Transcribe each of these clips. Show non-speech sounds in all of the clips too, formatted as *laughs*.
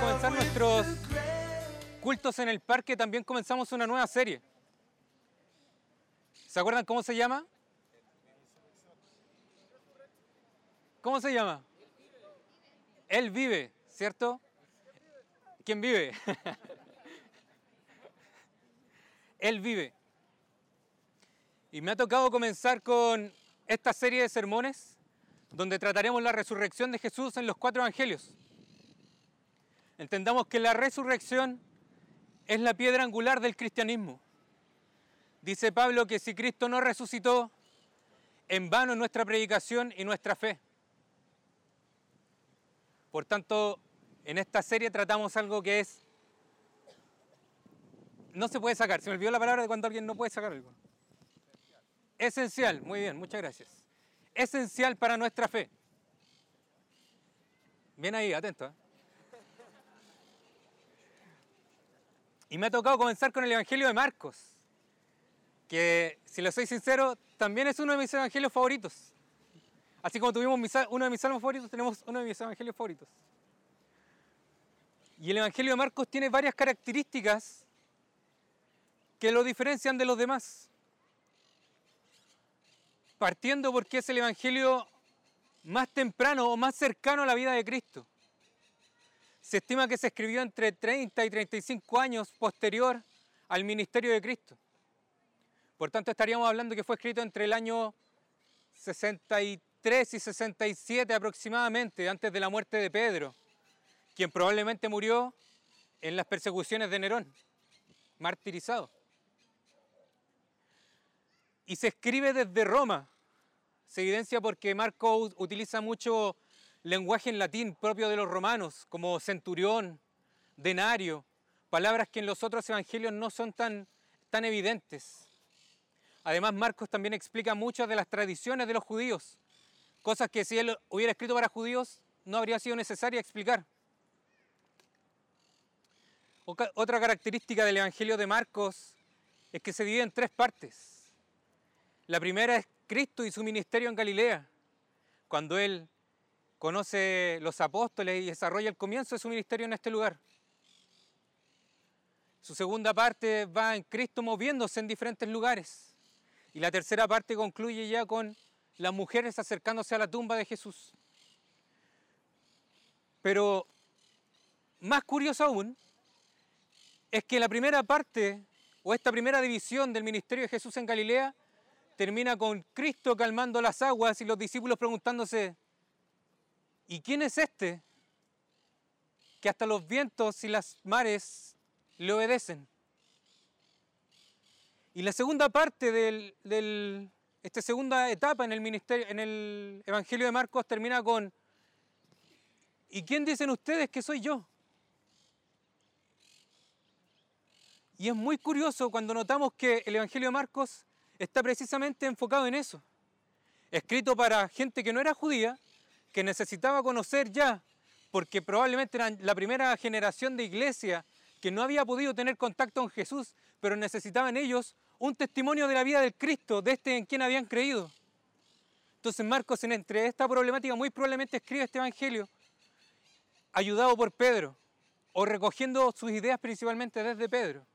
comenzar nuestros cultos en el parque. También comenzamos una nueva serie. ¿Se acuerdan cómo se llama? ¿Cómo se llama? Él vive, ¿cierto? ¿Quién vive? *laughs* Él vive. Y me ha tocado comenzar con esta serie de sermones donde trataremos la resurrección de Jesús en los cuatro evangelios. Entendamos que la resurrección es la piedra angular del cristianismo. Dice Pablo que si Cristo no resucitó, en vano es nuestra predicación y nuestra fe. Por tanto, en esta serie tratamos algo que es... No se puede sacar, se me olvidó la palabra de cuando alguien no puede sacar algo. Esencial, muy bien, muchas gracias. Esencial para nuestra fe. Bien ahí, atento. ¿eh? Y me ha tocado comenzar con el Evangelio de Marcos, que si lo soy sincero, también es uno de mis evangelios favoritos. Así como tuvimos uno de mis salmos favoritos, tenemos uno de mis evangelios favoritos. Y el Evangelio de Marcos tiene varias características que lo diferencian de los demás. Partiendo porque es el Evangelio más temprano o más cercano a la vida de Cristo. Se estima que se escribió entre 30 y 35 años posterior al ministerio de Cristo. Por tanto, estaríamos hablando que fue escrito entre el año 63 y 67 aproximadamente, antes de la muerte de Pedro, quien probablemente murió en las persecuciones de Nerón, martirizado. Y se escribe desde Roma. Se evidencia porque Marco utiliza mucho lenguaje en latín propio de los romanos, como centurión, denario, palabras que en los otros evangelios no son tan, tan evidentes. Además, Marcos también explica muchas de las tradiciones de los judíos, cosas que si él hubiera escrito para judíos no habría sido necesaria explicar. Otra característica del Evangelio de Marcos es que se divide en tres partes. La primera es Cristo y su ministerio en Galilea, cuando Él conoce los apóstoles y desarrolla el comienzo de su ministerio en este lugar. Su segunda parte va en Cristo moviéndose en diferentes lugares. Y la tercera parte concluye ya con las mujeres acercándose a la tumba de Jesús. Pero más curioso aún es que la primera parte o esta primera división del ministerio de Jesús en Galilea termina con Cristo calmando las aguas y los discípulos preguntándose, ¿y quién es este que hasta los vientos y las mares le obedecen? Y la segunda parte del, del- esta segunda etapa en el ministerio, en el Evangelio de Marcos termina con ¿Y quién dicen ustedes que soy yo? Y es muy curioso cuando notamos que el Evangelio de Marcos está precisamente enfocado en eso. Escrito para gente que no era judía, que necesitaba conocer ya, porque probablemente eran la primera generación de iglesia que no había podido tener contacto con Jesús, pero necesitaban ellos un testimonio de la vida del Cristo, de este en quien habían creído. Entonces Marcos, en entre esta problemática, muy probablemente escribe este Evangelio, ayudado por Pedro, o recogiendo sus ideas principalmente desde Pedro.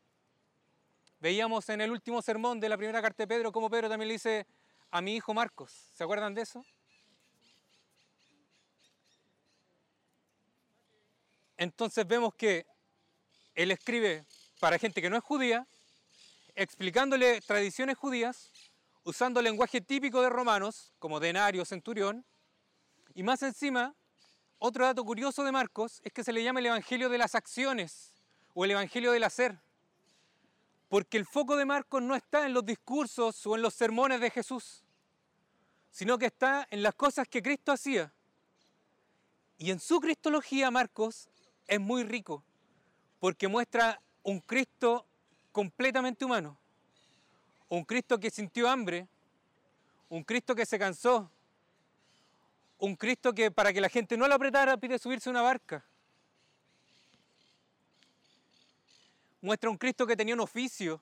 Veíamos en el último sermón de la primera carta de Pedro cómo Pedro también le dice a mi hijo Marcos. ¿Se acuerdan de eso? Entonces vemos que él escribe para gente que no es judía, explicándole tradiciones judías, usando lenguaje típico de romanos, como denario, centurión, y más encima, otro dato curioso de Marcos es que se le llama el Evangelio de las acciones o el Evangelio del hacer. Porque el foco de Marcos no está en los discursos o en los sermones de Jesús, sino que está en las cosas que Cristo hacía. Y en su cristología Marcos es muy rico, porque muestra un Cristo completamente humano, un Cristo que sintió hambre, un Cristo que se cansó, un Cristo que para que la gente no lo apretara pide subirse a una barca. Muestra un Cristo que tenía un oficio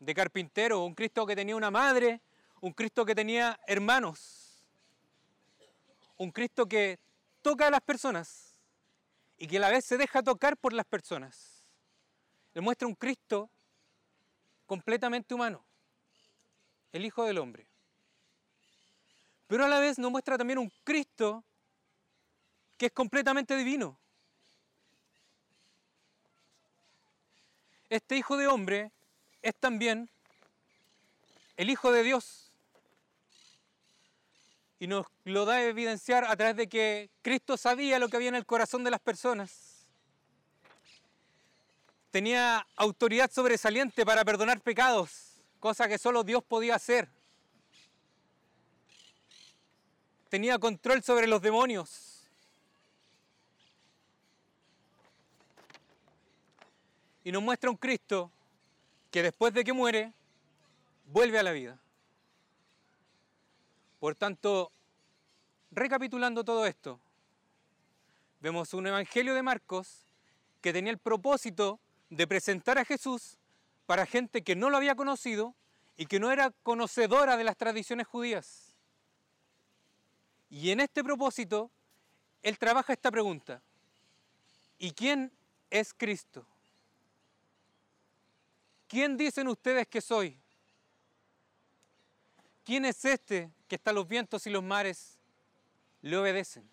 de carpintero, un Cristo que tenía una madre un Cristo que tenía hermanos, un Cristo que toca a las personas y que a la vez se deja tocar por las personas. Le muestra un Cristo completamente humano, el Hijo del Hombre. Pero a la vez nos muestra también un Cristo que es completamente divino. Este Hijo de Hombre es también el Hijo de Dios. Y nos lo da a evidenciar a través de que Cristo sabía lo que había en el corazón de las personas. Tenía autoridad sobresaliente para perdonar pecados, cosa que solo Dios podía hacer. Tenía control sobre los demonios. Y nos muestra un Cristo que después de que muere, vuelve a la vida. Por tanto, recapitulando todo esto, vemos un Evangelio de Marcos que tenía el propósito de presentar a Jesús para gente que no lo había conocido y que no era conocedora de las tradiciones judías. Y en este propósito, él trabaja esta pregunta. ¿Y quién es Cristo? ¿Quién dicen ustedes que soy? ¿Quién es este que hasta los vientos y los mares le obedecen?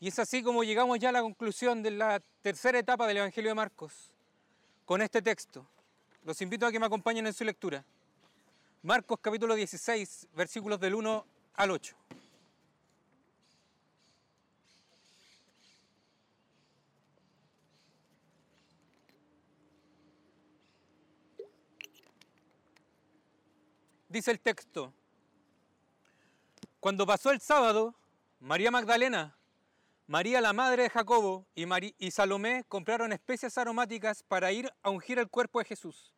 Y es así como llegamos ya a la conclusión de la tercera etapa del Evangelio de Marcos, con este texto. Los invito a que me acompañen en su lectura. Marcos capítulo 16, versículos del 1 al 8. Dice el texto, cuando pasó el sábado, María Magdalena, María la madre de Jacobo y, y Salomé compraron especias aromáticas para ir a ungir el cuerpo de Jesús.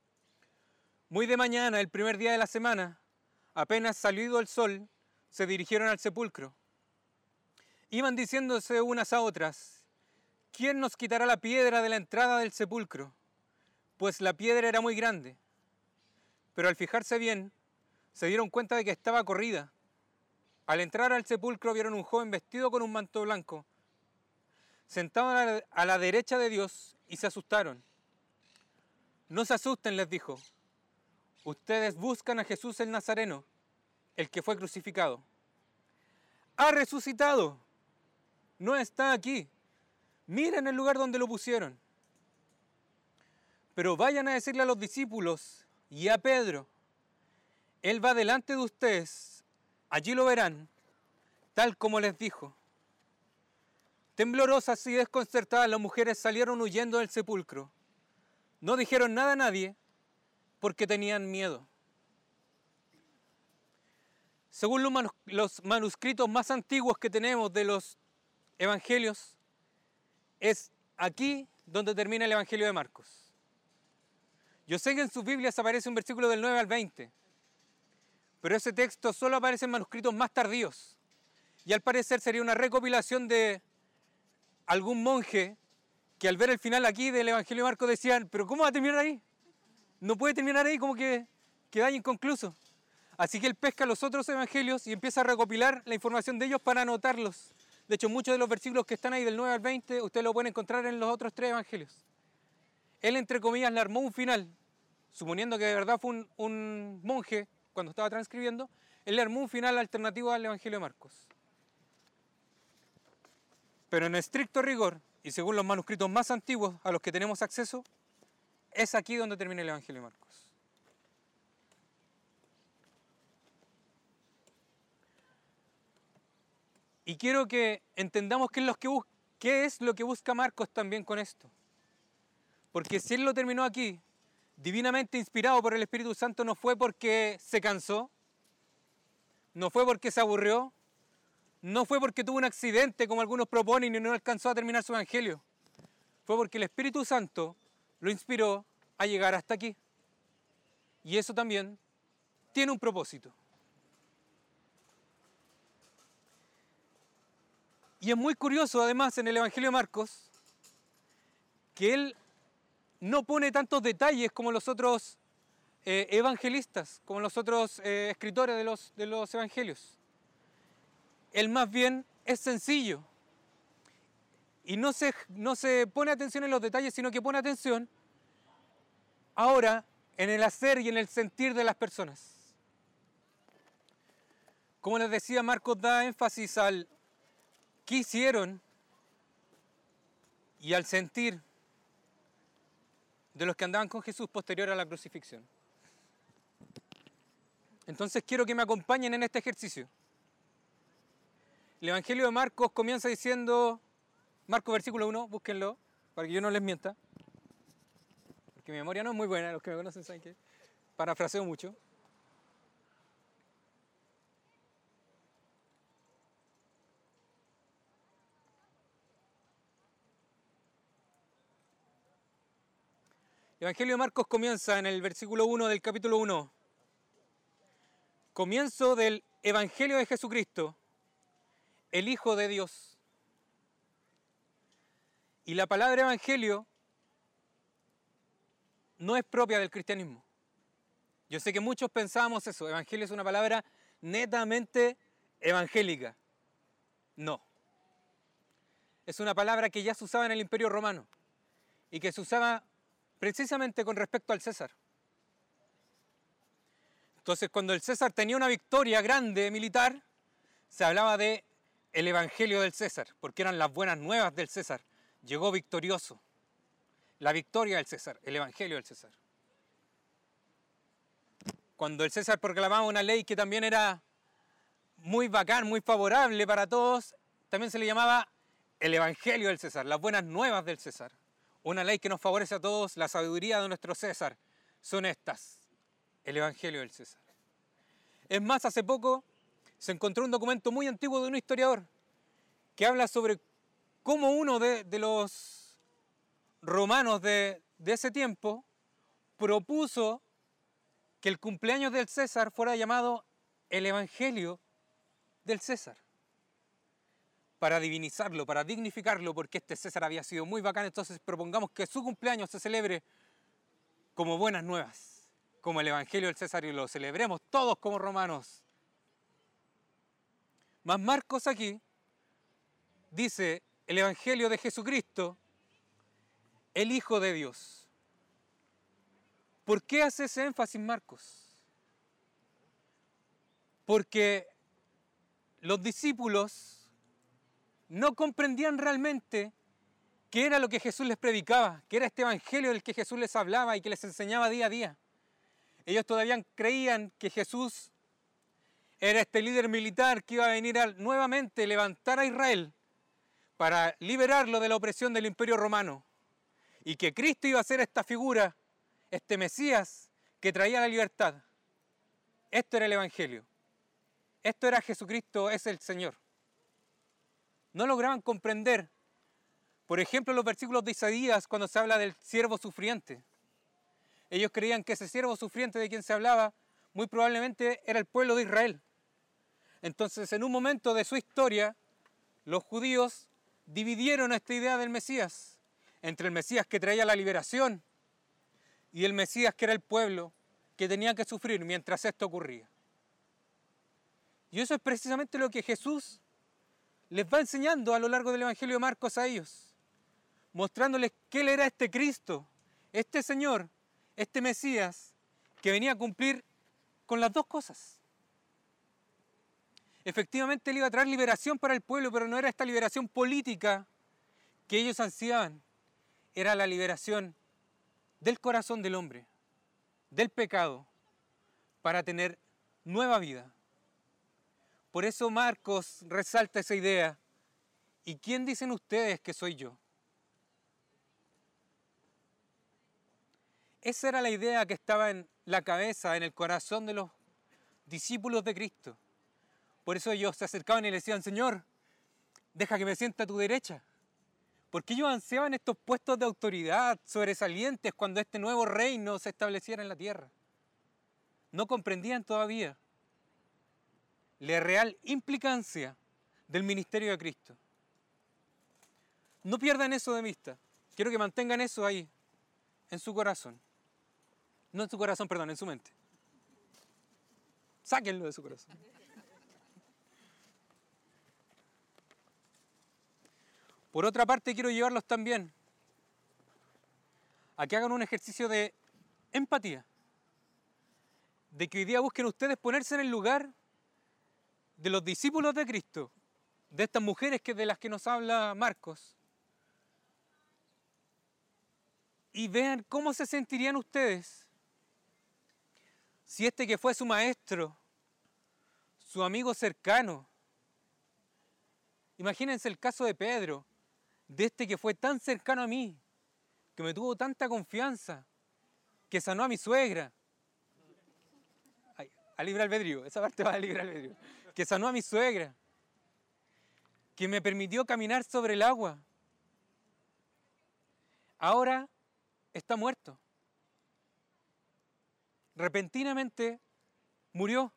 Muy de mañana, el primer día de la semana, apenas salido el sol, se dirigieron al sepulcro. Iban diciéndose unas a otras, ¿quién nos quitará la piedra de la entrada del sepulcro? Pues la piedra era muy grande. Pero al fijarse bien, se dieron cuenta de que estaba corrida. Al entrar al sepulcro vieron un joven vestido con un manto blanco, sentado a la, derecha de Dios y se asustaron. No se asusten, les dijo. Ustedes buscan a Jesús el Nazareno, el que fue crucificado. Ha resucitado. No está aquí. Miren el lugar donde lo pusieron. Pero vayan a decirle a los discípulos y a Pedro, Él va delante de ustedes, allí lo verán, tal como les dijo. Temblorosas y desconcertadas las mujeres salieron huyendo del sepulcro. No dijeron nada a nadie porque tenían miedo. Según los manus- los manuscritos más antiguos que tenemos de los evangelios, es aquí donde termina el Evangelio de Marcos. Yo sé que en sus Biblias aparece un versículo del 9 al 20, pero ese texto solo aparece en manuscritos más tardíos. Y al parecer sería una recopilación de algún monje que al ver el final aquí del Evangelio de Marcos decían, pero ¿cómo va a terminar ahí? No puede terminar ahí como que queda inconcluso. Así que él pesca los otros evangelios y empieza a recopilar la información de ellos para anotarlos. De hecho, muchos de los versículos que están ahí del 9 al 20, ustedes lo pueden encontrar en los otros tres evangelios. Él, entre comillas, le armó un final, suponiendo que de verdad fue un, un monje cuando estaba transcribiendo, él armó un final alternativo al Evangelio de Marcos. Pero en estricto rigor, y según los manuscritos más antiguos a los que tenemos acceso, es aquí donde termina el Evangelio de Marcos. Y quiero que entendamos qué es, lo que qué es lo que busca Marcos también con esto. Porque si él lo terminó aquí, divinamente inspirado por el Espíritu Santo, no fue porque se cansó, no fue porque se aburrió, no fue porque tuvo un accidente como algunos proponen y no alcanzó a terminar su evangelio. Fue porque el Espíritu Santo lo inspiró a llegar hasta aquí. Y eso también tiene un propósito. Y es muy curioso además en el Evangelio de Marcos que él no pone tantos detalles como los otros eh, evangelistas, como los otros eh, escritores de los, de los evangelios. Él más bien es sencillo y no se, no se pone atención en los detalles, sino que pone atención ahora en el hacer y en el sentir de las personas. Como les decía, Marcos da énfasis al qué hicieron y al sentir de los que andaban con Jesús posterior a la crucifixión. Entonces quiero que me acompañen en este ejercicio. El Evangelio de Marcos comienza diciendo, Marcos versículo 1, búsquenlo, para que yo no les mienta. Porque mi memoria no es muy buena, los que me conocen saben que parafraseo mucho. El Evangelio de Marcos comienza en el versículo 1 del capítulo 1. Comienzo del Evangelio de Jesucristo, el Hijo de Dios. Y la palabra Evangelio no es propia del cristianismo. Yo sé que muchos pensábamos eso, Evangelio es una palabra netamente evangélica. No. Es una palabra que ya se usaba en el Imperio Romano y que se usaba precisamente con respecto al César. Entonces, cuando el César tenía una victoria grande militar, se hablaba de el evangelio del César, porque eran las buenas nuevas del César. Llegó victorioso. La victoria del César, el evangelio del César. Cuando el César proclamaba una ley que también era muy bacán, muy favorable para todos, también se le llamaba el evangelio del César, las buenas nuevas del César. Una ley que nos favorece a todos, la sabiduría de nuestro César, son estas, el Evangelio del César. Es más, hace poco se encontró un documento muy antiguo de un historiador que habla sobre cómo uno de, los romanos de ese tiempo propuso que el cumpleaños del César fuera llamado el Evangelio del César para divinizarlo, para dignificarlo, porque este César había sido muy bacán, entonces propongamos que su cumpleaños se celebre como buenas nuevas, como el Evangelio del César y lo celebremos todos como romanos. Más Marcos aquí dice el Evangelio de Jesucristo, el Hijo de Dios. ¿Por qué hace ese énfasis Marcos? Porque los discípulos no comprendían realmente qué era lo que Jesús les predicaba, qué era este evangelio del que Jesús les hablaba y que les enseñaba día a día. Ellos todavía creían que Jesús era este líder militar que iba a venir a nuevamente levantar a Israel para liberarlo de la opresión del imperio romano y que Cristo iba a ser esta figura, este Mesías que traía la libertad. Esto era el Evangelio. Esto era Jesucristo, es el Señor no lograban comprender. Por ejemplo, los versículos de Isaías cuando se habla del siervo sufriente. Ellos creían que ese siervo sufriente de quien se hablaba muy probablemente era el pueblo de Israel. Entonces, en un momento de su historia, los judíos dividieron esta idea del Mesías entre el Mesías que traía la liberación y el Mesías que era el pueblo que tenía que sufrir mientras esto ocurría. Y eso es precisamente lo que Jesús les va enseñando a lo largo del Evangelio de Marcos a ellos, mostrándoles que Él era este Cristo, este Señor, este Mesías, que venía a cumplir con las dos cosas. Efectivamente, Él iba a traer liberación para el pueblo, pero no era esta liberación política que ellos ansiaban, era la liberación del corazón del hombre, del pecado, para tener nueva vida. Por eso Marcos resalta esa idea. ¿Y quién dicen ustedes que soy yo? Esa era la idea que estaba en la cabeza, en el corazón de los discípulos de Cristo. Por eso ellos se acercaban y le decían, Señor, deja que me sienta a tu derecha. Porque ellos ansiaban estos puestos de autoridad sobresalientes cuando este nuevo reino se estableciera en la tierra. No comprendían todavía la real implicancia del ministerio de Cristo. No pierdan eso de vista. Quiero que mantengan eso ahí, en su corazón. No en su corazón, perdón, en su mente. Sáquenlo de su corazón. Por otra parte, quiero llevarlos también a que hagan un ejercicio de empatía. De que hoy día busquen ustedes ponerse en el lugar de los discípulos de Cristo, de estas mujeres que de las que nos habla Marcos, y vean cómo se sentirían ustedes si este que fue su maestro, su amigo cercano, imagínense el caso de Pedro, de este que fue tan cercano a mí, que me tuvo tanta confianza, que sanó a mi suegra. A libre albedrío, esa parte va a libre albedrío. Que sanó a mi suegra, que me permitió caminar sobre el agua. Ahora está muerto. Repentinamente murió.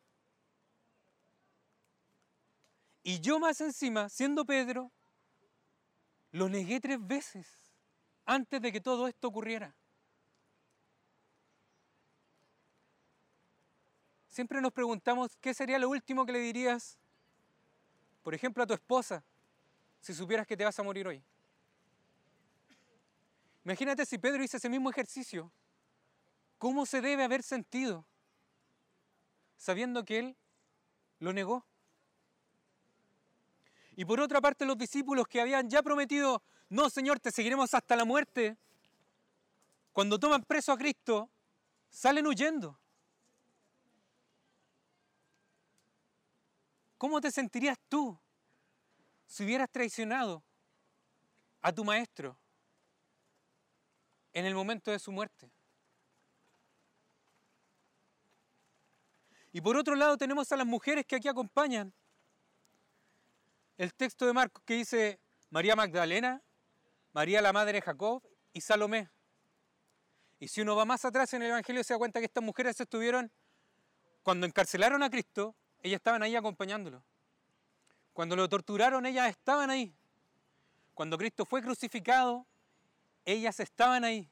Y yo más encima, siendo Pedro, lo negué tres veces antes de que todo esto ocurriera. Siempre nos preguntamos qué sería lo último que le dirías, por ejemplo, a tu esposa, si supieras que te vas a morir hoy. Imagínate si Pedro hizo ese mismo ejercicio. ¿Cómo se debe haber sentido sabiendo que él lo negó? Y por otra parte los discípulos que habían ya prometido, no Señor, te seguiremos hasta la muerte, cuando toman preso a Cristo, salen huyendo. ¿Cómo te sentirías tú si hubieras traicionado a tu maestro en el momento de su muerte? Y por otro lado tenemos a las mujeres que aquí acompañan. El texto de Marcos que dice María Magdalena, María la madre de Jacob y Salomé. Y si uno va más atrás en el Evangelio se da cuenta que estas mujeres estuvieron, cuando encarcelaron a Cristo, ellas estaban ahí acompañándolo. Cuando lo torturaron, ellas estaban ahí. Cuando Cristo fue crucificado, ellas estaban ahí.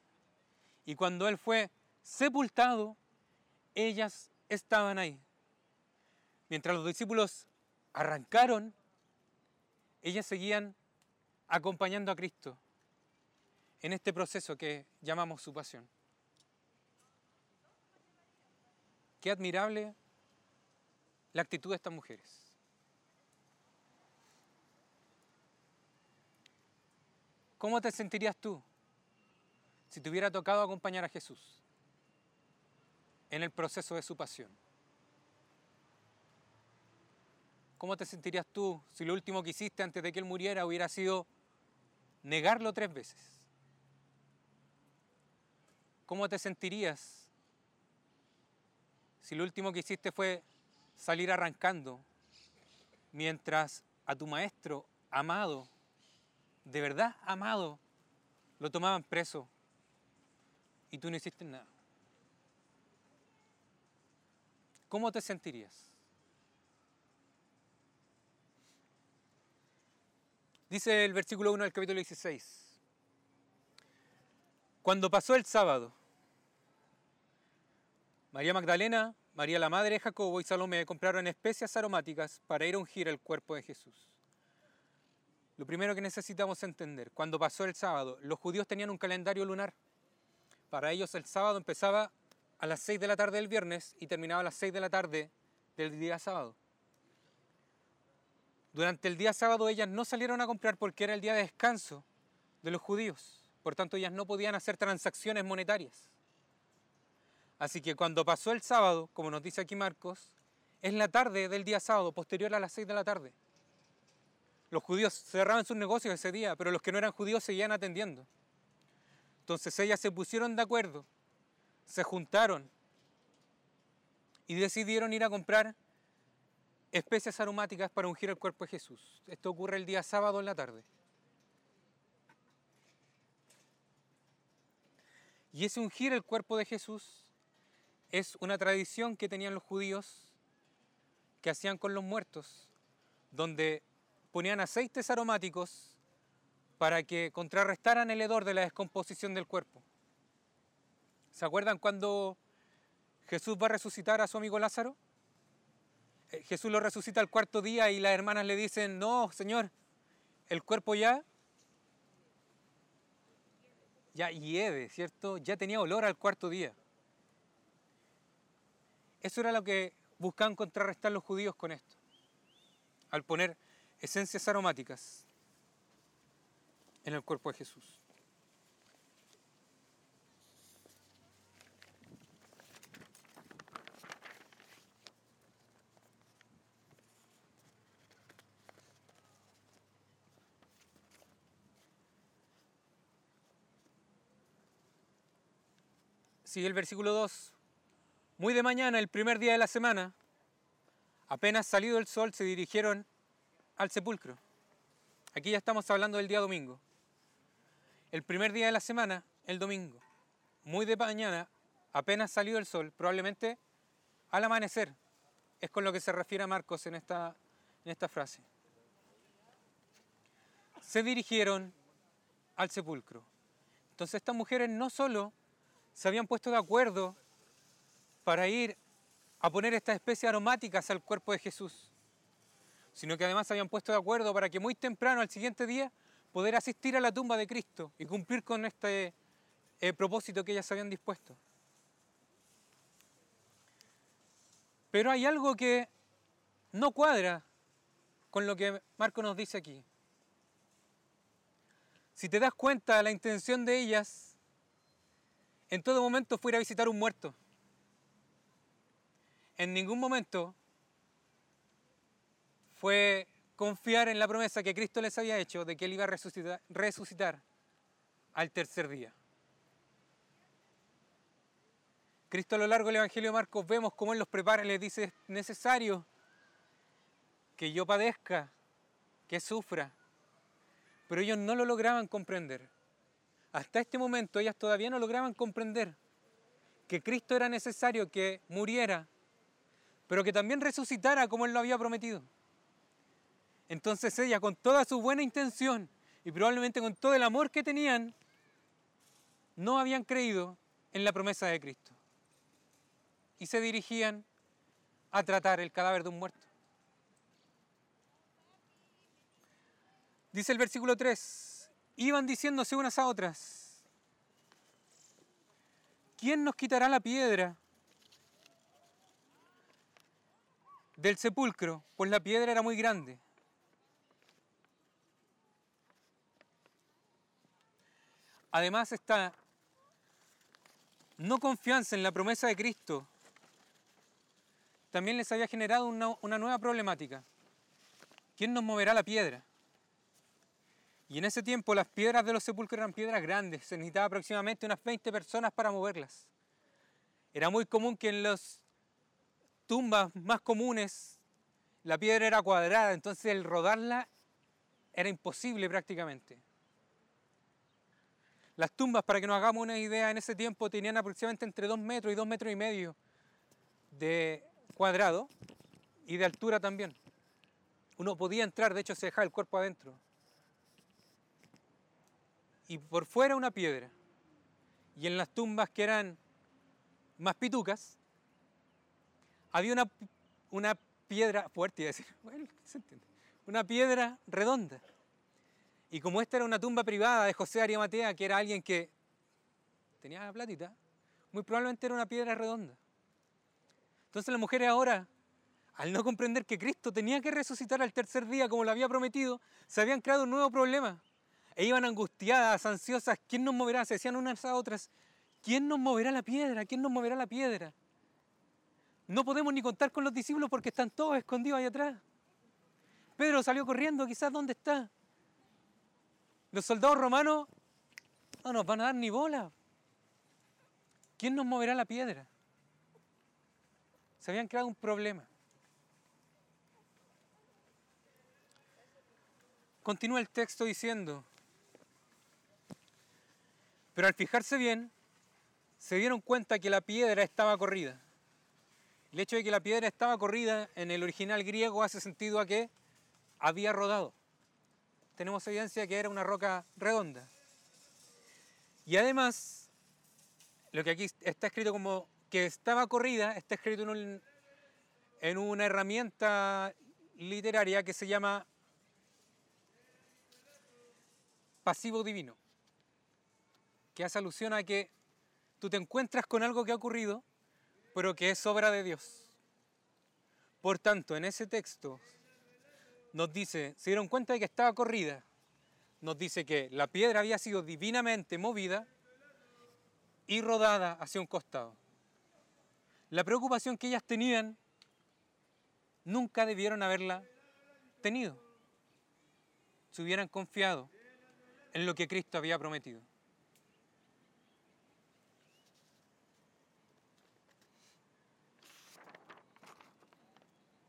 Y cuando Él fue sepultado, ellas estaban ahí. Mientras los discípulos arrancaron, ellas seguían acompañando a Cristo en este proceso que llamamos su pasión. Qué admirable la actitud de estas mujeres. ¿Cómo te sentirías tú si te hubiera tocado acompañar a Jesús en el proceso de su pasión? ¿Cómo te sentirías tú si lo último que hiciste antes de que Él muriera hubiera sido negarlo tres veces? ¿Cómo te sentirías si lo último que hiciste fue salir arrancando mientras a tu maestro amado, de verdad amado, lo tomaban preso y tú no hiciste nada? ¿Cómo te sentirías? Dice el versículo 1 del capítulo 16. Cuando pasó el sábado, María Magdalena, María la madre Jacobo y Salomé compraron especias aromáticas para ir a ungir el cuerpo de Jesús. Lo primero que necesitamos entender, cuando pasó el sábado, los judíos tenían un calendario lunar. Para ellos el sábado empezaba a las 6 de la tarde del viernes y terminaba a las 6 de la tarde del día sábado. Durante el día sábado ellas no salieron a comprar porque era el día de descanso de los judíos. Por tanto, ellas no podían hacer transacciones monetarias. Así que cuando pasó el sábado, como nos dice aquí Marcos, es la tarde del día sábado, posterior a las 6 de la tarde. Los judíos cerraban sus negocios ese día, pero los que no eran judíos seguían atendiendo. Entonces ellas se pusieron de acuerdo, se juntaron y decidieron ir a comprar especias aromáticas para ungir el cuerpo de Jesús. Esto ocurre el día sábado en la tarde. Y ese ungir el cuerpo de Jesús es una tradición que tenían los judíos que hacían con los muertos, donde ponían aceites aromáticos para que contrarrestaran el hedor de la descomposición del cuerpo. ¿Se acuerdan cuando Jesús va a resucitar a su amigo Lázaro? Eh, Jesús lo resucita al cuarto día y las hermanas le dicen, no, Señor, el cuerpo ya, ya hiede, ¿cierto? Ya tenía olor al cuarto día. Eso era lo que buscaban contrarrestar los judíos con esto, al poner esencias aromáticas en el cuerpo de Jesús. Sigue el versículo 2. Muy de mañana, el primer día de la semana, apenas salido el sol, se dirigieron al sepulcro. Aquí ya estamos hablando del día domingo. El primer día de la semana, el domingo. Muy de mañana, apenas salido el sol, probablemente al amanecer. Es con lo que se refiere a Marcos en esta, en esta frase. Se dirigieron al sepulcro. Entonces estas mujeres no solo se habían puesto de acuerdo para ir a poner estas especies aromáticas al cuerpo de Jesús, sino que además habían puesto de acuerdo para que muy temprano, al siguiente día, poder asistir a la tumba de Cristo y cumplir con este eh, propósito que ellas habían dispuesto. Pero hay algo que no cuadra con lo que Marco nos dice aquí. Si te das cuenta, la intención de ellas en todo momento fue ir a visitar un muerto. En ningún momento fue confiar en la promesa que Cristo les había hecho de que Él iba a resucitar, al tercer día. Cristo a lo largo del Evangelio de Marcos vemos cómo Él los prepara y les dice, es necesario que yo padezca, que sufra. Pero ellos no lo lograban comprender. Hasta este momento ellas todavía no lograban comprender que Cristo era necesario que muriera, pero que también resucitara como Él lo había prometido. Entonces ella, con toda su buena intención y probablemente con todo el amor que tenían, no habían creído en la promesa de Cristo. Y se dirigían a tratar el cadáver de un muerto. Dice el versículo 3, iban diciéndose unas a otras, ¿quién nos quitará la piedra del sepulcro? Pues la piedra era muy grande. Además está no confianza en la promesa de Cristo. También les había generado una, una nueva problemática. ¿Quién nos moverá la piedra? Y en ese tiempo las piedras de los sepulcros eran piedras grandes, se necesitaba aproximadamente unas 20 personas para moverlas. Era muy común que en las tumbas más comunes la piedra era cuadrada, entonces el rodarla era imposible prácticamente. Las tumbas, para que nos hagamos una idea, en ese tiempo tenían aproximadamente entre 2 metros y 2 metros y medio de cuadrado y de altura también. Uno podía entrar, de hecho se dejaba el cuerpo adentro y por fuera una piedra. Y en las tumbas que eran más pitucas, había una, una piedra, fuerte decir, *laughs* bueno, ¿se entiende? Una piedra redonda. Y como esta era una tumba privada de José Arimatea, que era alguien que tenía platita, muy probablemente era una piedra redonda. Entonces las mujeres ahora, al no comprender que Cristo tenía que resucitar al tercer día como lo había prometido, se habían creado un nuevo problema. E iban angustiadas, ansiosas. ¿Quién nos moverá? Se decían unas a otras. ¿Quién nos moverá la piedra? ¿Quién nos moverá la piedra? No podemos ni contar con los discípulos porque están todos escondidos ahí atrás. Pedro salió corriendo, quizás dónde está. Los soldados romanos no nos van a dar ni bola. ¿Quién nos moverá la piedra? Se habían creado un problema. Continúa el texto diciendo, pero al fijarse bien, se dieron cuenta que la piedra estaba corrida. El hecho de que la piedra estaba corrida en el original griego hace sentido a que había rodado. Tenemos evidencia de que era una roca redonda. Y además, lo que aquí está escrito como que estaba corrida, está escrito en, un- en una herramienta literaria que se llama pasivo divino, que hace alusión a que tú te encuentras con algo que ha ocurrido, pero que es obra de Dios. Por tanto, en ese texto nos dice, se dieron cuenta de que estaba corrida, nos dice que la piedra había sido divinamente movida y rodada hacia un costado. La preocupación que ellas tenían nunca debieron haberla tenido. Se hubieran confiado en lo que Cristo había prometido.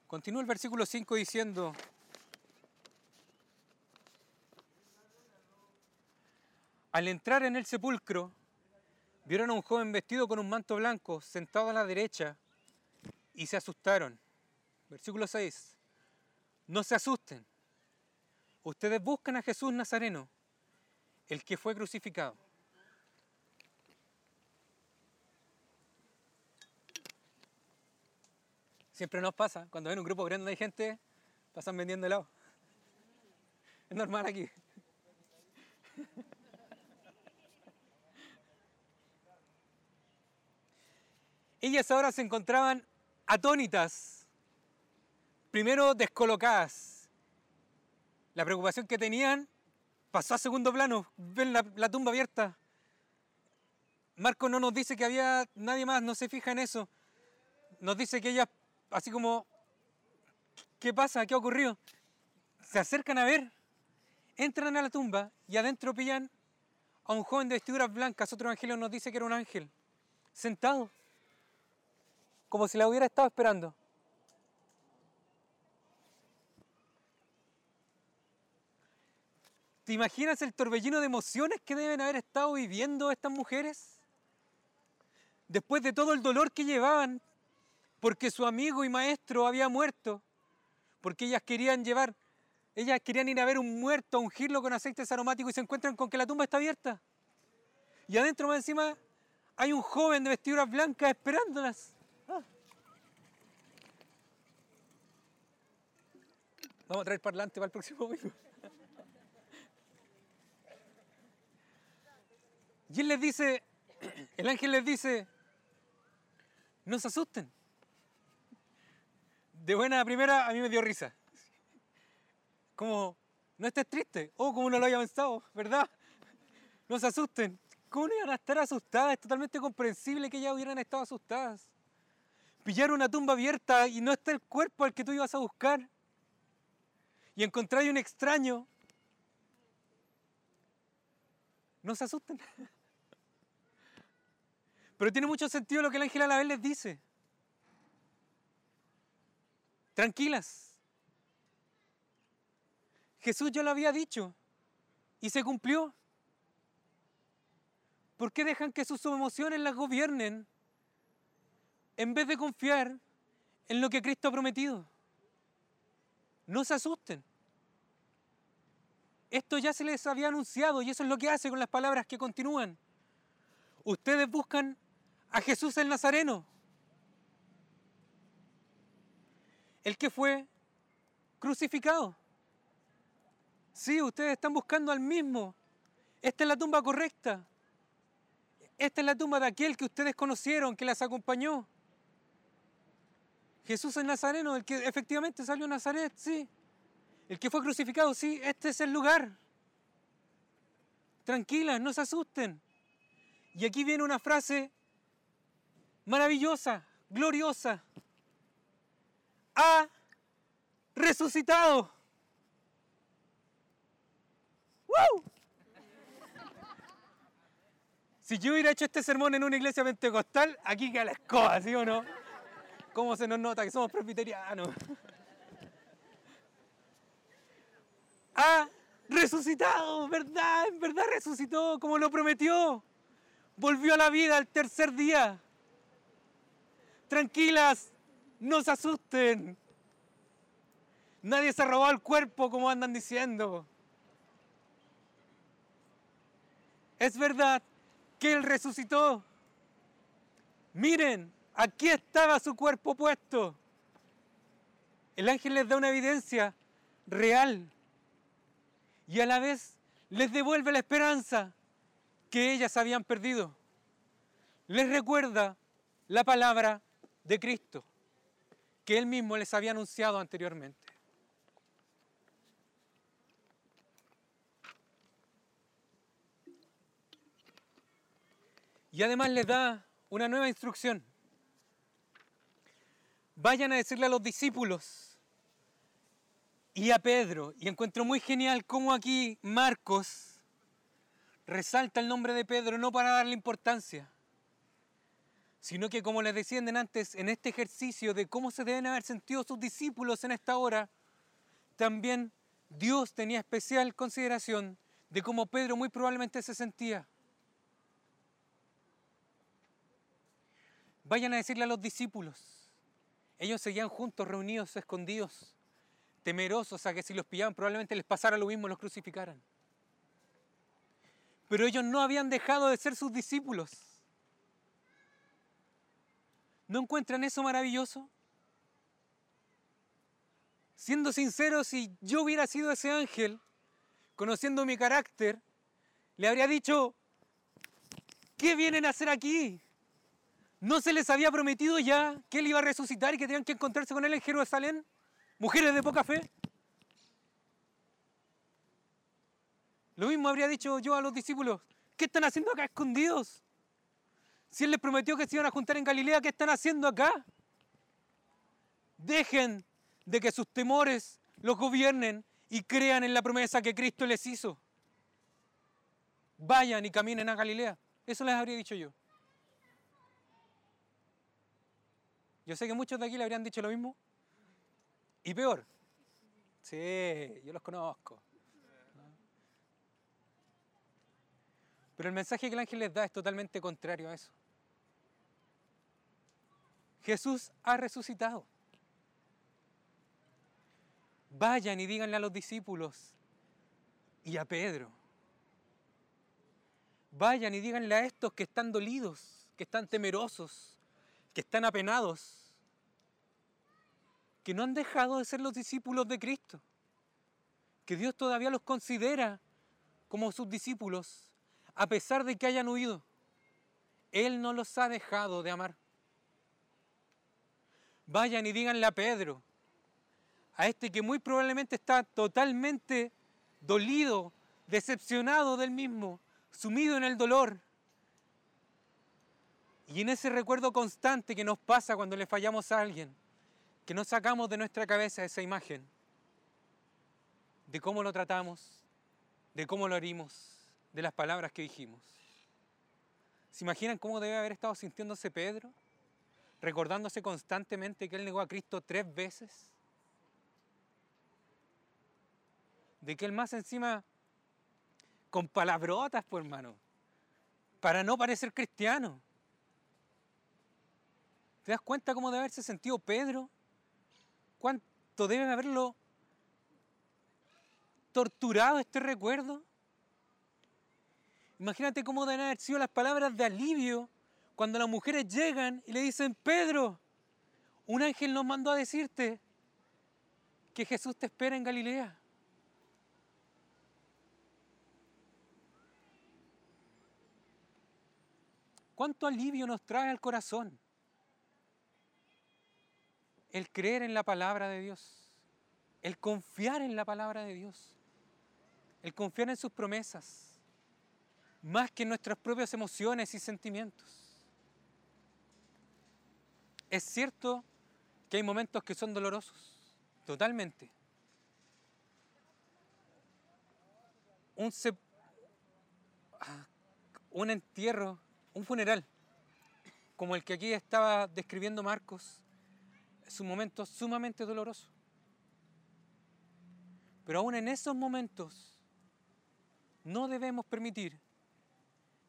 Continúa el versículo 5 diciendo, al entrar en el sepulcro, vieron a un joven vestido con un manto blanco sentado a la derecha y se asustaron. Versículo 6. No se asusten. Ustedes buscan a Jesús Nazareno, el que fue crucificado. Siempre nos pasa, cuando ven un grupo grande de gente, pasan vendiendo helado. Es normal aquí. *laughs* Ellas ahora se encontraban atónitas, primero descolocadas. La preocupación que tenían pasó a segundo plano, ven la, la tumba abierta. Marco no nos dice que había nadie más, no se fija en eso. Nos dice que ellas, así como, ¿qué pasa? ¿Qué ha ocurrido? Se acercan a ver, entran a la tumba y adentro pillan a un joven de vestiduras blancas. Otro evangelio nos dice que era un ángel, sentado como si la hubiera estado esperando. ¿Te imaginas el torbellino de emociones que deben haber estado viviendo estas mujeres? Después de todo el dolor que llevaban, porque su amigo y maestro había muerto, porque ellas querían llevar, ellas querían ir a ver un muerto, a ungirlo con aceites aromáticos y se encuentran con que la tumba está abierta. Y adentro más encima hay un joven de vestiduras blancas esperándolas. Vamos a traer parlante para el próximo domingo. Y él les dice, el ángel les dice, no se asusten. De buena primera a mí me dio risa. Como, no estés triste. Oh, como no lo había pensado, ¿verdad? No se asusten. ¿Cómo no iban a estar asustadas? Es totalmente comprensible que ellas hubieran estado asustadas. Pillar una tumba abierta y no está el cuerpo al que tú ibas a buscar y encontrar un extraño, no se asusten. *laughs* Pero tiene mucho sentido lo que el ángel a la vez les dice. Tranquilas. Jesús ya lo había dicho y se cumplió. ¿Por qué dejan que sus emociones las gobiernen en vez de confiar en lo que Cristo ha prometido? No se asusten. Esto ya se les había anunciado y eso es lo que hace con las palabras que continúan. Ustedes buscan a Jesús el Nazareno, el que fue crucificado. Sí, ustedes están buscando al mismo. Esta es la tumba correcta. Esta es la tumba de aquel que ustedes conocieron, que las acompañó. Jesús el Nazareno, el que efectivamente salió a Nazaret, sí. El que fue crucificado, sí, este es el lugar. Tranquilas, no se asusten. Y aquí viene una frase maravillosa, gloriosa. Ha resucitado. ¡Wow! Si yo hubiera hecho este sermón en una iglesia pentecostal, aquí queda la escoba, ¿sí o no? ¿Cómo se nos nota que somos presbiterianos? Ha resucitado, ¿verdad? En verdad resucitó como lo prometió. Volvió a la vida al tercer día. Tranquilas, no se asusten. Nadie se robó el cuerpo como andan diciendo. Es verdad que Él resucitó. Miren, aquí estaba su cuerpo puesto. El ángel les da una evidencia real y a la vez les devuelve la esperanza que ellas habían perdido. Les recuerda la palabra de Cristo que él mismo les había anunciado anteriormente. Y además les da una nueva instrucción. Vayan a decirle a los discípulos y a Pedro, y encuentro muy genial cómo aquí Marcos resalta el nombre de Pedro no para darle importancia, sino que como les decían antes, en este ejercicio de cómo se deben haber sentido sus discípulos en esta hora, también Dios tenía especial consideración de cómo Pedro muy probablemente se sentía. Vayan a decirle a los discípulos. Ellos seguían juntos, reunidos, escondidos, temerosos a que si los pillaban probablemente les pasara lo mismo, los crucificaran. Pero ellos no habían dejado de ser sus discípulos. ¿No encuentran eso maravilloso? Siendo sinceros, si yo hubiera sido ese ángel, conociendo mi carácter, le habría dicho, ¿qué vienen a hacer aquí? ¿No se les había prometido ya que él iba a resucitar y que tenían que encontrarse con él en Jerusalén? Mujeres de poca fe. Lo mismo habría dicho yo a los discípulos. ¿Qué están haciendo acá escondidos? Si él les prometió que se iban a juntar en Galilea, ¿qué están haciendo acá? Dejen de que sus temores los gobiernen y crean en la promesa que Cristo les hizo. Vayan y caminen a Galilea. Eso les habría dicho yo. Yo sé que muchos de aquí le habrían dicho lo mismo. Y peor. Sí, yo los conozco. Pero el mensaje que el ángel les da es totalmente contrario a eso. Jesús ha resucitado. Vayan y díganle a los discípulos y a Pedro. Vayan y díganle a estos que están dolidos, que están temerosos, que están apenados, que no han dejado de ser los discípulos de Cristo, que Dios todavía los considera como sus discípulos, a pesar de que hayan huido. Él no los ha dejado de amar. Vayan y díganle a Pedro, a este que muy probablemente está totalmente dolido, decepcionado del mismo, sumido en el dolor. Y en ese recuerdo constante que nos pasa cuando le fallamos a alguien, que no sacamos de nuestra cabeza esa imagen de cómo lo tratamos, de cómo lo herimos, de las palabras que dijimos. ¿Se imaginan cómo debe haber estado sintiéndose Pedro? Recordándose constantemente que él negó a Cristo tres veces. De que él más encima, con palabrotas, pues hermano, para no parecer cristiano. ¿Te das cuenta cómo debe haberse sentido Pedro? ¿Cuánto deben haberlo torturado este recuerdo? Imagínate cómo deben haber sido las palabras de alivio cuando las mujeres llegan y le dicen, Pedro, un ángel nos mandó a decirte que Jesús te espera en Galilea. ¿Cuánto alivio nos trae al corazón? el creer en la palabra de Dios, el confiar en la palabra de Dios, el confiar en sus promesas, más que en nuestras propias emociones y sentimientos. Es cierto que hay momentos que son dolorosos, totalmente. Un, ah, un entierro, un funeral, como el que aquí estaba describiendo Marcos, es un momento sumamente doloroso. Pero aún en esos momentos no debemos permitir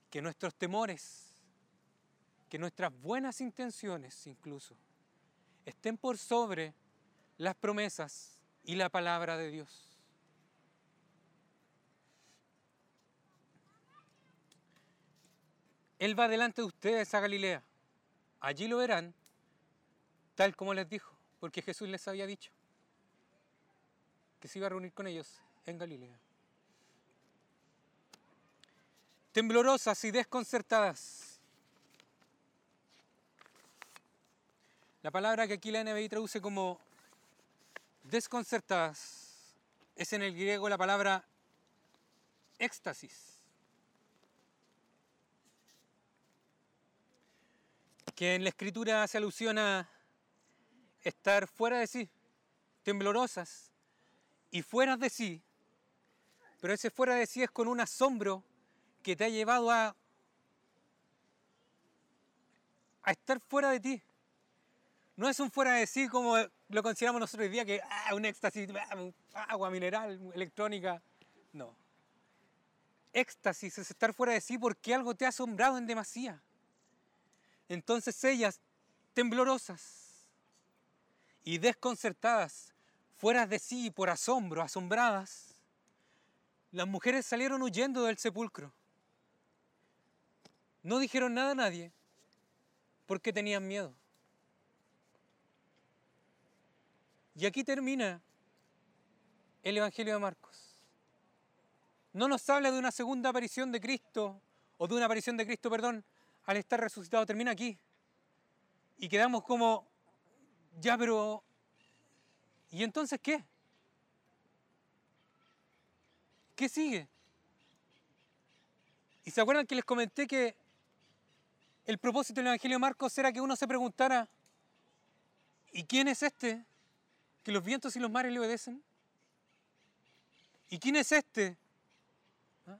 que nuestros temores, que nuestras buenas intenciones incluso, estén por sobre las promesas y la palabra de Dios. Él va delante de ustedes a Galilea. allí lo verán, tal como les dijo, porque Jesús les había dicho que se iba a reunir con ellos en Galilea. Temblorosas y desconcertadas. La palabra que aquí la NBI traduce como desconcertadas es en el griego la palabra éxtasis. Que en la escritura hace alusión a estar fuera de sí, temblorosas y fuera de sí, pero ese fuera de sí es con un asombro que te ha llevado a estar fuera de ti. No es un fuera de sí como lo consideramos nosotros hoy día, que ah, un éxtasis, ah, agua mineral, electrónica. No. Éxtasis es estar fuera de sí porque algo te ha asombrado en demasía. Entonces ellas, temblorosas y desconcertadas, fuera de sí por asombro, asombradas, las mujeres salieron huyendo del sepulcro. No dijeron nada a nadie porque tenían miedo. Y aquí termina el Evangelio de Marcos. No nos habla de una segunda aparición de Cristo, o de una aparición de Cristo, perdón, al estar resucitado. Termina aquí. Y quedamos como, ya, pero, ¿y entonces qué? ¿Qué sigue? ¿Y se acuerdan que les comenté que el propósito del Evangelio de Marcos era que uno se preguntara, ¿y quién es este que los vientos y los mares le obedecen? ¿Y quién es este? ¿Ah?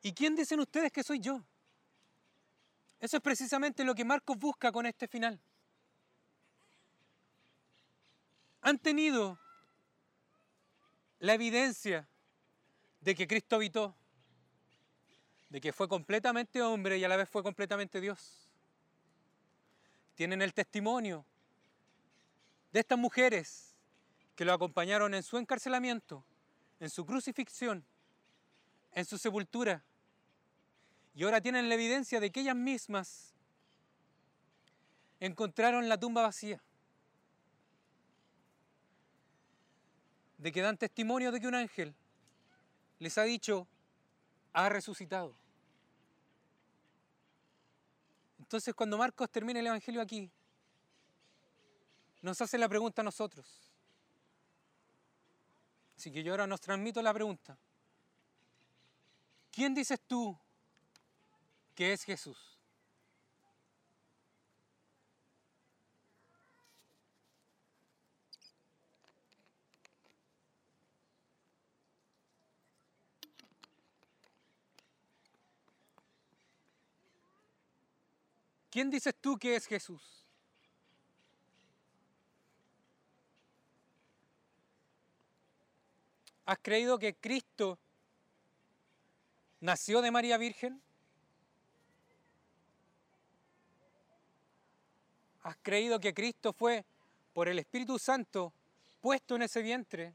¿Y quién dicen ustedes que soy yo? Eso es precisamente lo que Marcos busca con este final. Han tenido la evidencia de que Cristo habitó de que fue completamente hombre y a la vez fue completamente Dios. Tienen el testimonio de estas mujeres que lo acompañaron en su encarcelamiento, en su crucifixión, en su sepultura. Y ahora tienen la evidencia de que ellas mismas encontraron la tumba vacía. De que dan testimonio de que un ángel les ha dicho, ha resucitado. Entonces cuando Marcos termina el Evangelio aquí, nos hace la pregunta a nosotros. Así que yo ahora nos transmito la pregunta. ¿Quién dices tú que es Jesús? ¿Quién dices tú que es Jesús? ¿Has creído que Cristo nació de María Virgen? ¿Has creído que Cristo fue por el Espíritu Santo puesto en ese vientre,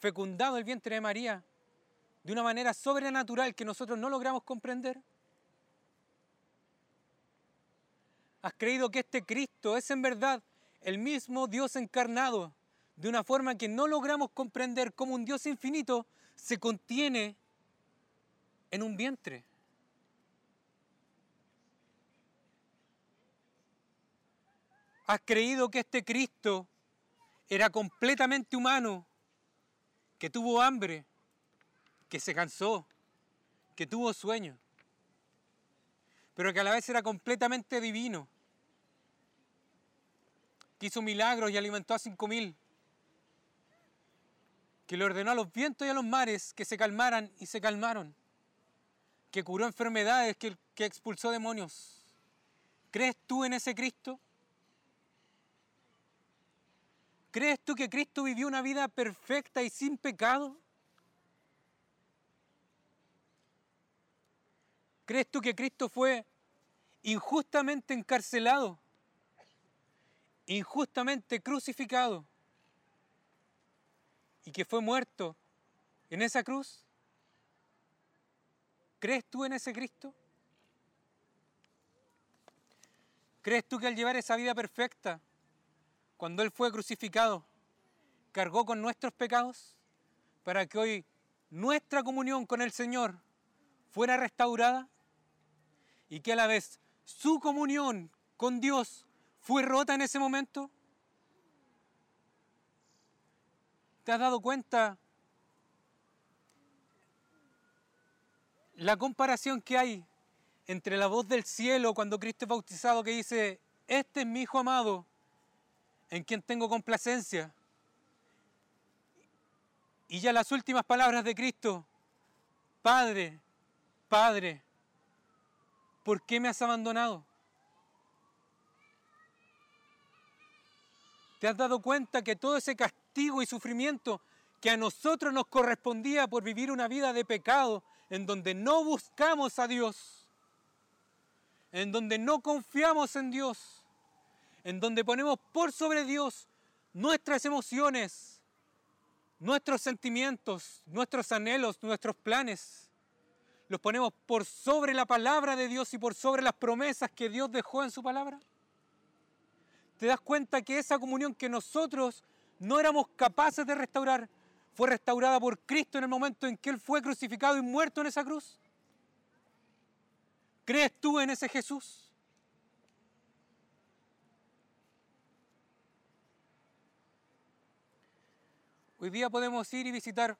fecundado el vientre de María, de una manera sobrenatural que nosotros no logramos comprender? ¿Has creído que este Cristo es en verdad el mismo Dios encarnado de una forma que no logramos comprender cómo un Dios infinito se contiene en un vientre? ¿Has creído que este Cristo era completamente humano, que tuvo hambre, que se cansó, que tuvo sueño, pero que a la vez era completamente divino? que hizo milagros y alimentó a cinco mil, que le ordenó a los vientos y a los mares que se calmaran y se calmaron, que curó enfermedades, que, que expulsó demonios. ¿Crees tú en ese Cristo? ¿Crees tú que Cristo vivió una vida perfecta y sin pecado? ¿Crees tú que Cristo fue injustamente encarcelado? injustamente crucificado y que fue muerto en esa cruz? ¿Crees tú en ese Cristo? ¿Crees tú que al llevar esa vida perfecta, cuando Él fue crucificado, cargó con nuestros pecados para que hoy nuestra comunión con el Señor fuera restaurada? Y que a la vez su comunión con Dios fue rota en ese momento? ¿Te has dado cuenta la comparación que hay entre la voz del cielo cuando Cristo es bautizado que dice, este es mi Hijo amado, en quien tengo complacencia? Y ya las últimas palabras de Cristo, Padre, Padre, ¿por qué me has abandonado? ¿Te has dado cuenta que todo ese castigo y sufrimiento que a nosotros nos correspondía por vivir una vida de pecado, en donde no buscamos a Dios, en donde no confiamos en Dios, en donde ponemos por sobre Dios nuestras emociones, nuestros sentimientos, nuestros anhelos, nuestros planes, los ponemos por sobre la palabra de Dios y por sobre las promesas que Dios dejó en su palabra? ¿Te das cuenta que esa comunión que nosotros no éramos capaces de restaurar fue restaurada por Cristo en el momento en que Él fue crucificado y muerto en esa cruz? ¿Crees tú en ese Jesús? Hoy día podemos ir y visitar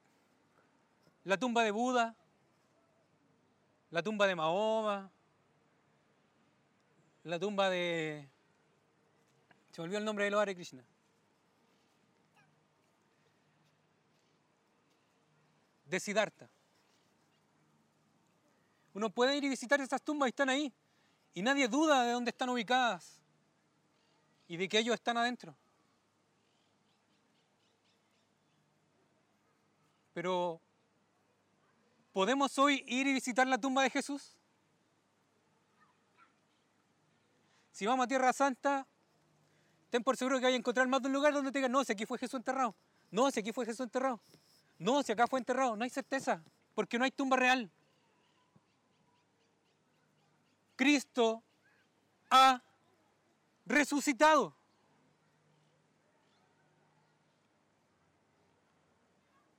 la tumba de Buda, la tumba de Mahoma, la tumba de... Se me olvidó el nombre de Hare Krishna. De Siddhartha. Uno puede ir y visitar esas tumbas y están ahí. Y nadie duda de dónde están ubicadas y de que ellos están adentro. Pero ¿Podemos hoy ir y visitar la tumba de Jesús? Si vamos a Tierra Santa, ten por seguro que hay a encontrar más de un lugar donde te digan, no, si aquí fue Jesús enterrado. No, si aquí fue Jesús enterrado. No, si acá fue enterrado. No hay certeza, porque no hay tumba real. Cristo ha resucitado.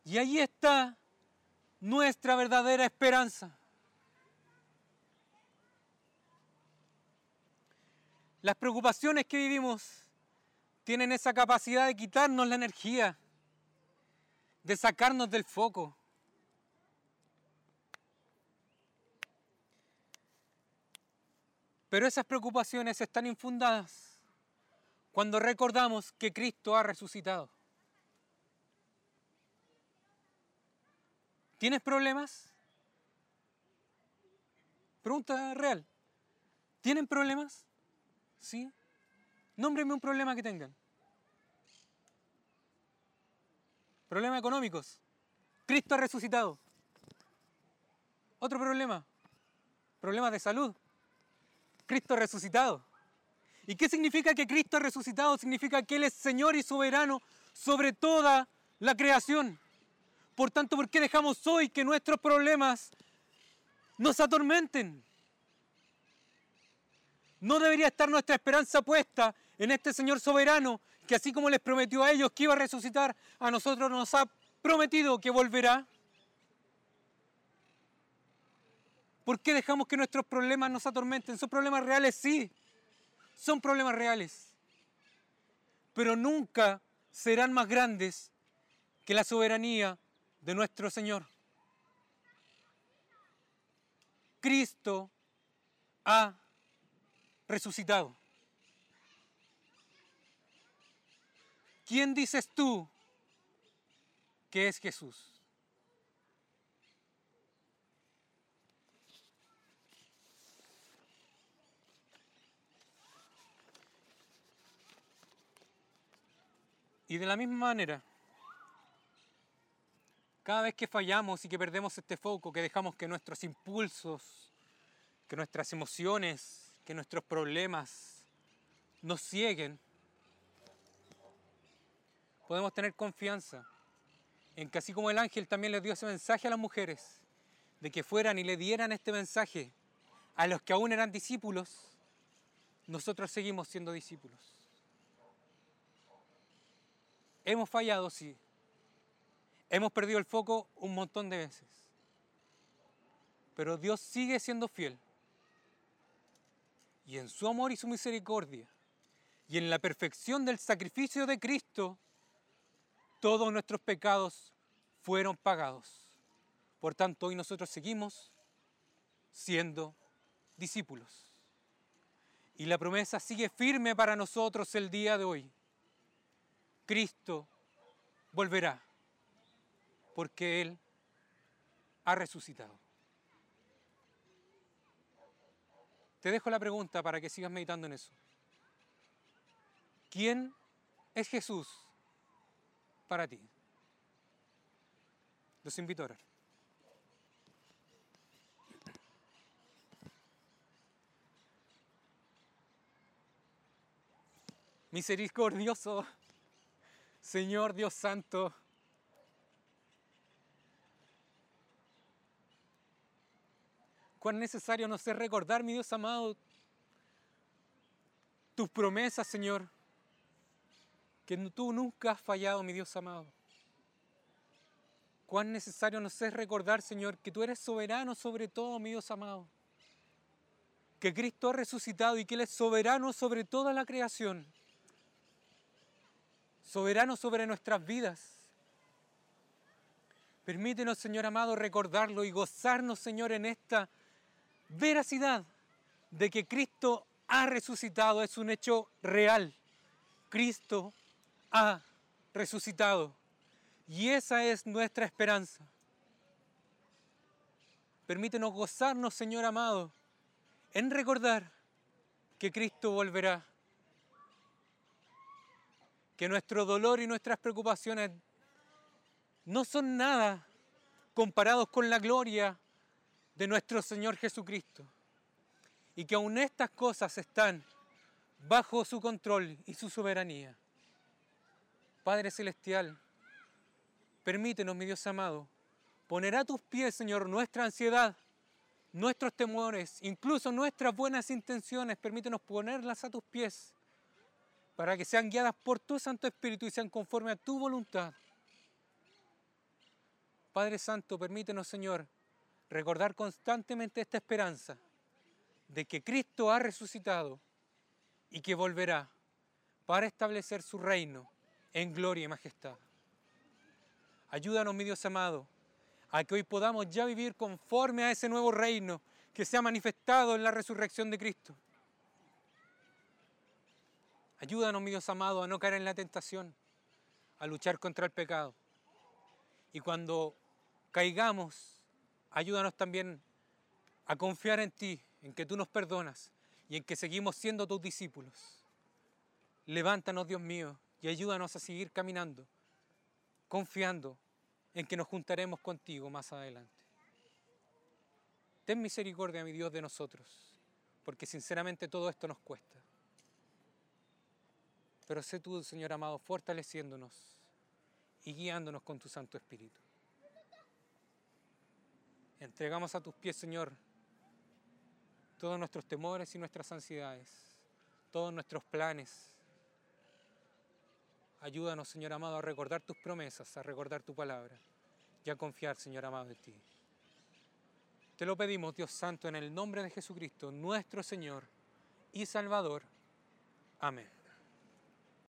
Y ahí está nuestra verdadera esperanza. Las preocupaciones que vivimos tienen esa capacidad de quitarnos la energía, de sacarnos del foco. Pero esas preocupaciones están infundadas cuando recordamos que Cristo ha resucitado. ¿Tienes problemas? Pregunta real. ¿Tienen problemas? ¿Sí? Nómbreme un problema que tengan. Problemas económicos. Cristo ha resucitado. Otro problema. Problemas de salud. Cristo ha resucitado. ¿Y qué significa que Cristo ha resucitado? Significa que Él es Señor y soberano sobre toda la creación. Por tanto, ¿por qué dejamos hoy que nuestros problemas nos atormenten? No debería estar nuestra esperanza puesta en este Señor soberano que así como les prometió a ellos que iba a resucitar, a nosotros nos ha prometido que volverá. ¿Por qué dejamos que nuestros problemas nos atormenten? ¿Son problemas reales? Sí, son problemas reales. Pero nunca serán más grandes que la soberanía de nuestro Señor. Cristo ha resucitado. ¿Quién dices tú que es Jesús? Y de la misma manera, cada vez que fallamos y que perdemos este foco, que dejamos que nuestros impulsos, que nuestras emociones, que nuestros problemas nos cieguen, podemos tener confianza en que así como el ángel también le dio ese mensaje a las mujeres, de que fueran y le dieran este mensaje a los que aún eran discípulos, nosotros seguimos siendo discípulos. Hemos fallado, sí. Hemos perdido el foco un montón de veces. Pero Dios sigue siendo fiel. Y en su amor y su misericordia, y en la perfección del sacrificio de Cristo, todos nuestros pecados fueron pagados. Por tanto, hoy nosotros seguimos siendo discípulos. Y la promesa sigue firme para nosotros el día de hoy. Cristo volverá porque Él ha resucitado. Te dejo la pregunta para que sigas meditando en eso. ¿Quién es Jesús para ti? Los invito a orar. Misericordioso, Señor Dios Santo, cuán necesario nos es recordar, mi Dios amado, tus promesas, Señor, que tú nunca has fallado, mi Dios amado. Cuán necesario nos es recordar, Señor, que tú eres soberano sobre todo, mi Dios amado. Que Cristo ha resucitado y que Él es soberano sobre toda la creación. Soberano sobre nuestras vidas. Permítenos, Señor amado, recordarlo y gozarnos, Señor, en esta veracidad de que Cristo ha resucitado. Es un hecho real. Cristo ha resucitado. Y esa es nuestra esperanza. Permítenos gozarnos, Señor amado, en recordar que Cristo volverá. Que nuestro dolor y nuestras preocupaciones no son nada comparados con la gloria de nuestro Señor Jesucristo. Y que aún estas cosas están bajo su control y su soberanía. Padre Celestial, permítenos, mi Dios amado, poner a tus pies, Señor, nuestra ansiedad, nuestros temores, incluso nuestras buenas intenciones, permítenos ponerlas a tus pies para que sean guiadas por tu Santo Espíritu y sean conforme a tu voluntad. Padre Santo, permítenos, Señor, recordar constantemente esta esperanza de que Cristo ha resucitado y que volverá para establecer su reino en gloria y majestad. Ayúdanos, mi Dios amado, a que hoy podamos ya vivir conforme a ese nuevo reino que se ha manifestado en la resurrección de Cristo. Ayúdanos, mi Dios amado, a no caer en la tentación, a luchar contra el pecado. Y cuando caigamos, ayúdanos también a confiar en ti, en que tú nos perdonas y en que seguimos siendo tus discípulos. Levántanos, Dios mío, y ayúdanos a seguir caminando, confiando en que nos juntaremos contigo más adelante. Ten misericordia, mi Dios, de nosotros, porque sinceramente todo esto nos cuesta. Pero sé tú, Señor amado, fortaleciéndonos y guiándonos con tu Santo Espíritu. Entregamos a tus pies, Señor, todos nuestros temores y nuestras ansiedades, todos nuestros planes, Ayúdanos, Señor amado, a recordar tus promesas, a recordar tu palabra y a confiar, Señor amado, en ti. Te lo pedimos, Dios Santo, en el nombre de Jesucristo, nuestro Señor y Salvador. Amén.